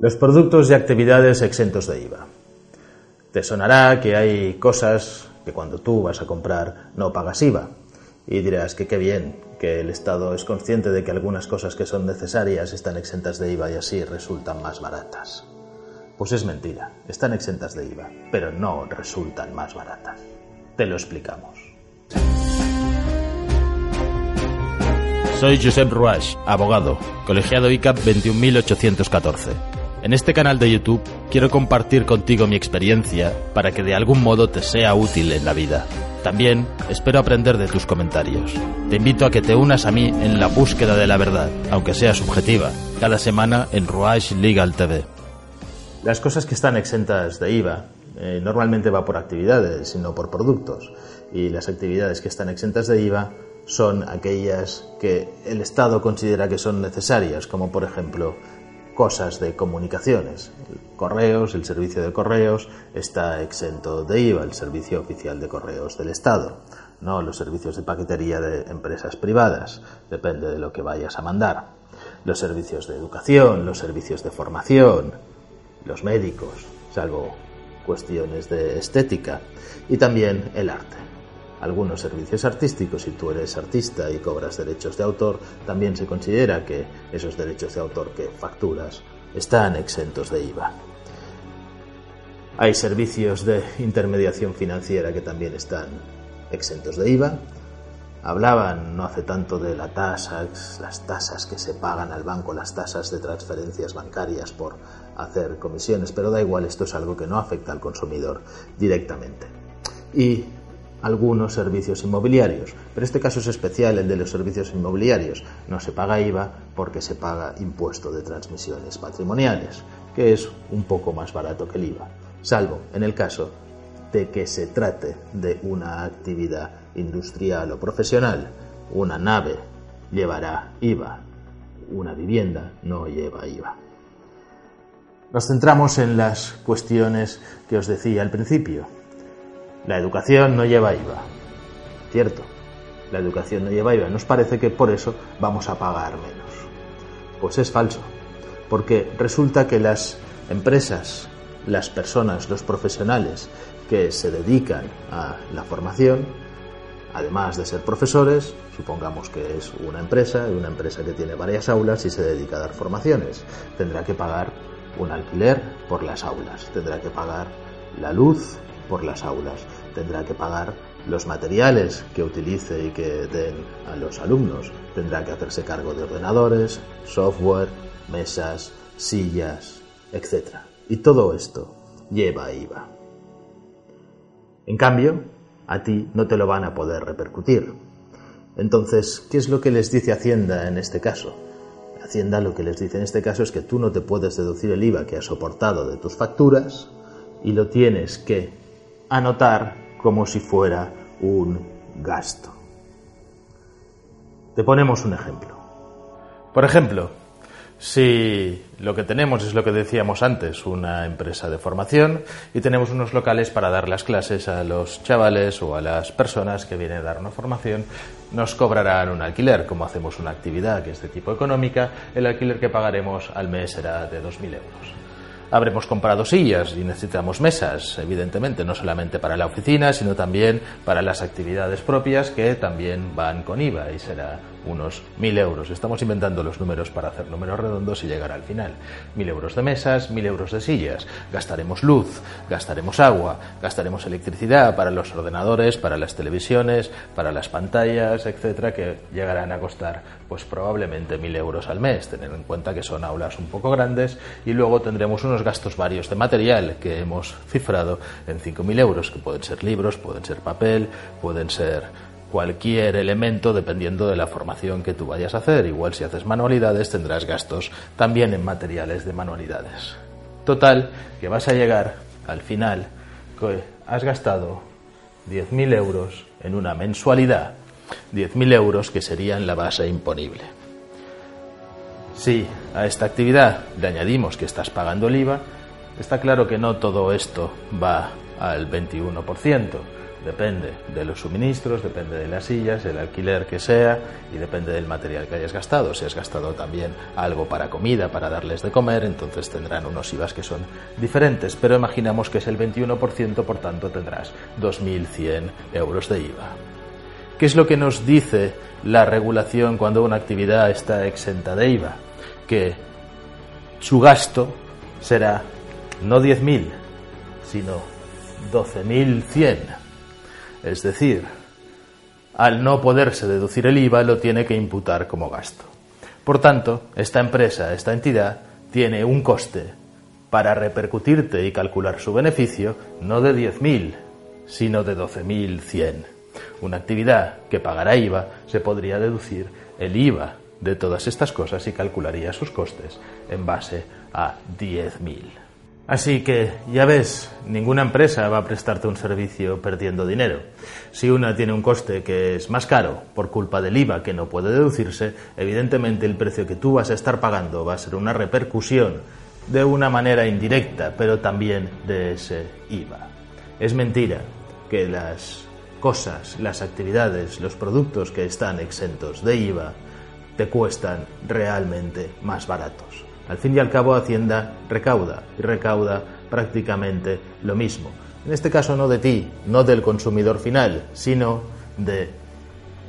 Los productos y actividades exentos de IVA. Te sonará que hay cosas que cuando tú vas a comprar no pagas IVA. Y dirás que qué bien, que el Estado es consciente de que algunas cosas que son necesarias están exentas de IVA y así resultan más baratas. Pues es mentira, están exentas de IVA, pero no resultan más baratas. Te lo explicamos. Soy Josep Ruach, abogado, colegiado ICAP 21814. En este canal de YouTube quiero compartir contigo mi experiencia para que de algún modo te sea útil en la vida. También espero aprender de tus comentarios. Te invito a que te unas a mí en la búsqueda de la verdad, aunque sea subjetiva, cada semana en Ruach Legal TV. Las cosas que están exentas de IVA eh, normalmente va por actividades no por productos. Y las actividades que están exentas de IVA son aquellas que el Estado considera que son necesarias, como por ejemplo cosas de comunicaciones. Correos, el servicio de correos está exento de IVA, el servicio oficial de correos del Estado, no los servicios de paquetería de empresas privadas, depende de lo que vayas a mandar. Los servicios de educación, los servicios de formación, los médicos, salvo cuestiones de estética, y también el arte. Algunos servicios artísticos, si tú eres artista y cobras derechos de autor, también se considera que esos derechos de autor que facturas están exentos de IVA. Hay servicios de intermediación financiera que también están exentos de IVA. Hablaban no hace tanto de la tasa, las tasas que se pagan al banco, las tasas de transferencias bancarias por hacer comisiones, pero da igual, esto es algo que no afecta al consumidor directamente. Y algunos servicios inmobiliarios, pero este caso es especial, el de los servicios inmobiliarios. No se paga IVA porque se paga impuesto de transmisiones patrimoniales, que es un poco más barato que el IVA, salvo en el caso de que se trate de una actividad industrial o profesional. Una nave llevará IVA, una vivienda no lleva IVA. Nos centramos en las cuestiones que os decía al principio. La educación no lleva IVA. Cierto, la educación no lleva IVA. Nos parece que por eso vamos a pagar menos. Pues es falso, porque resulta que las empresas, las personas, los profesionales que se dedican a la formación, además de ser profesores, supongamos que es una empresa, una empresa que tiene varias aulas y se dedica a dar formaciones, tendrá que pagar un alquiler por las aulas, tendrá que pagar la luz por las aulas, tendrá que pagar los materiales que utilice y que den a los alumnos, tendrá que hacerse cargo de ordenadores, software, mesas, sillas, etc. Y todo esto lleva IVA. En cambio, a ti no te lo van a poder repercutir. Entonces, ¿qué es lo que les dice Hacienda en este caso? Hacienda lo que les dice en este caso es que tú no te puedes deducir el IVA que has soportado de tus facturas y lo tienes que anotar como si fuera un gasto. Te ponemos un ejemplo. Por ejemplo, si lo que tenemos es lo que decíamos antes, una empresa de formación y tenemos unos locales para dar las clases a los chavales o a las personas que vienen a dar una formación, nos cobrarán un alquiler. Como hacemos una actividad que es de tipo económica, el alquiler que pagaremos al mes será de 2.000 euros. Habremos comprado sillas y necesitamos mesas, evidentemente, no solamente para la oficina, sino también para las actividades propias que también van con IVA y será unos mil euros. Estamos inventando los números para hacer números redondos y llegar al final. Mil euros de mesas, mil euros de sillas. Gastaremos luz, gastaremos agua, gastaremos electricidad para los ordenadores, para las televisiones, para las pantallas, etcétera, que llegarán a costar, pues probablemente mil euros al mes. Tener en cuenta que son aulas un poco grandes y luego tendremos unos gastos varios de material que hemos cifrado en cinco mil euros, que pueden ser libros, pueden ser papel, pueden ser cualquier elemento dependiendo de la formación que tú vayas a hacer. Igual si haces manualidades tendrás gastos también en materiales de manualidades. Total, que vas a llegar al final que has gastado 10.000 euros en una mensualidad, 10.000 euros que serían la base imponible. Si a esta actividad le añadimos que estás pagando el IVA, está claro que no todo esto va al 21%. Depende de los suministros, depende de las sillas, el alquiler que sea y depende del material que hayas gastado. Si has gastado también algo para comida, para darles de comer, entonces tendrán unos IVAs que son diferentes. Pero imaginamos que es el 21%, por tanto tendrás 2.100 euros de IVA. ¿Qué es lo que nos dice la regulación cuando una actividad está exenta de IVA? Que su gasto será no 10.000, sino 12.100. Es decir, al no poderse deducir el IVA lo tiene que imputar como gasto. Por tanto, esta empresa, esta entidad, tiene un coste para repercutirte y calcular su beneficio no de 10.000, sino de 12.100. Una actividad que pagará IVA se podría deducir el IVA de todas estas cosas y calcularía sus costes en base a 10.000. Así que, ya ves, ninguna empresa va a prestarte un servicio perdiendo dinero. Si una tiene un coste que es más caro por culpa del IVA que no puede deducirse, evidentemente el precio que tú vas a estar pagando va a ser una repercusión de una manera indirecta, pero también de ese IVA. Es mentira que las cosas, las actividades, los productos que están exentos de IVA te cuestan realmente más baratos. Al fin y al cabo, Hacienda recauda y recauda prácticamente lo mismo. En este caso no de ti, no del consumidor final, sino de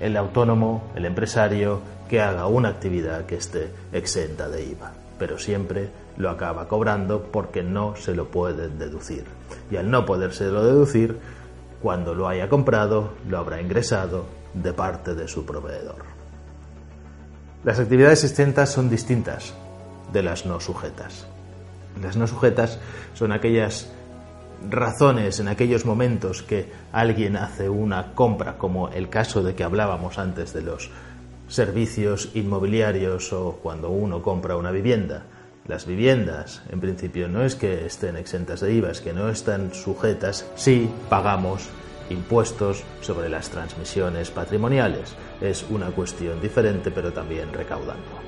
el autónomo, el empresario que haga una actividad que esté exenta de IVA, pero siempre lo acaba cobrando porque no se lo pueden deducir. Y al no podérselo deducir, cuando lo haya comprado, lo habrá ingresado de parte de su proveedor. Las actividades exentas son distintas, de las no sujetas. Las no sujetas son aquellas razones en aquellos momentos que alguien hace una compra, como el caso de que hablábamos antes de los servicios inmobiliarios o cuando uno compra una vivienda. Las viviendas, en principio, no es que estén exentas de IVA, es que no están sujetas si pagamos impuestos sobre las transmisiones patrimoniales. Es una cuestión diferente, pero también recaudando.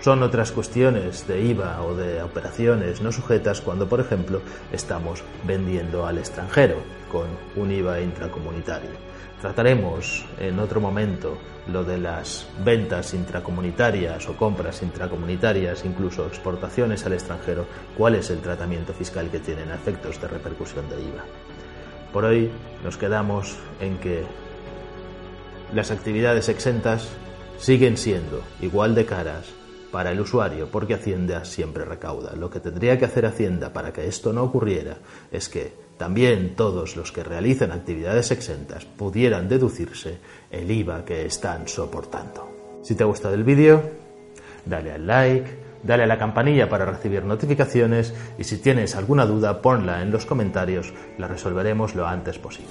Son otras cuestiones de IVA o de operaciones no sujetas cuando, por ejemplo, estamos vendiendo al extranjero con un IVA intracomunitario. Trataremos en otro momento lo de las ventas intracomunitarias o compras intracomunitarias, incluso exportaciones al extranjero, cuál es el tratamiento fiscal que tienen a efectos de repercusión de IVA. Por hoy nos quedamos en que las actividades exentas siguen siendo igual de caras para el usuario, porque Hacienda siempre recauda. Lo que tendría que hacer Hacienda para que esto no ocurriera es que también todos los que realizan actividades exentas pudieran deducirse el IVA que están soportando. Si te ha gustado el vídeo, dale al like, dale a la campanilla para recibir notificaciones y si tienes alguna duda ponla en los comentarios, la resolveremos lo antes posible.